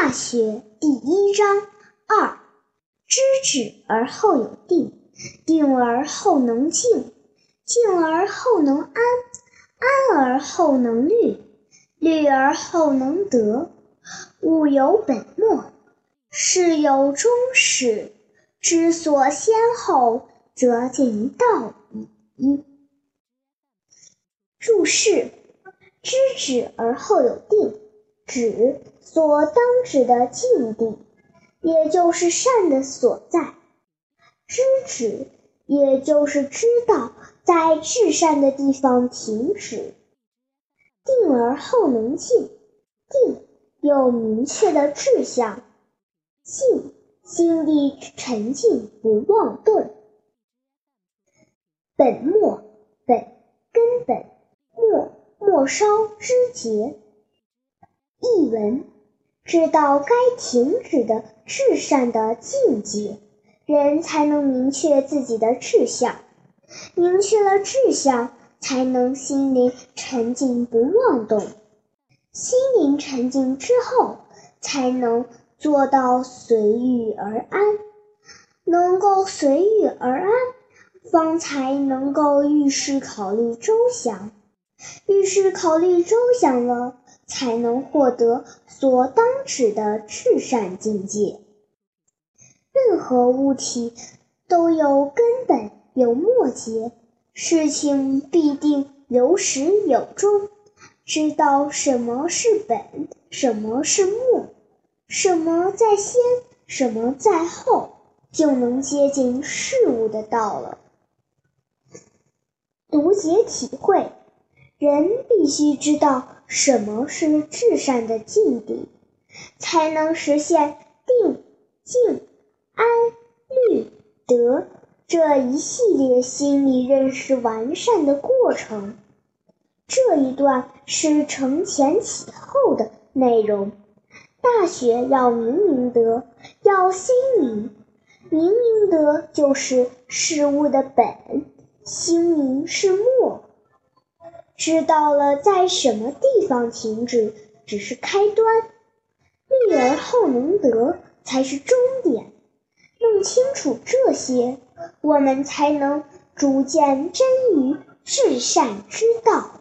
大学第一章二，知止而后有定，定而后能静，静而后能安，安而后能虑，虑而后能得。物有本末，事有终始，知所先后，则近道矣。注释：知止而后有定。止所当指的境地，也就是善的所在。知止，也就是知道在至善的地方停止。定而后能静，定有明确的志向，静心地沉静不妄动。本末，本根本，末末梢枝节。译文：知道该停止的至善的境界，人才能明确自己的志向；明确了志向，才能心灵沉静不妄动；心灵沉静之后，才能做到随遇而安。能够随遇而安，方才能够遇事考虑周详。遇事考虑周详了。才能获得所当指的至善境界。任何物体都有根本有末节，事情必定有始有终。知道什么是本，什么是末，什么在先，什么在后，就能接近事物的道了。读解体会。人必须知道什么是至善的境地，才能实现定、静、安、虑、得这一系列心理认识完善的过程。这一段是承前启后的内容。大学要明明德，要心明。明明德就是事物的本，心明是末。知道了在什么地方停止，只是开端；虑而后能得，才是终点。弄清楚这些，我们才能逐渐臻于至善之道。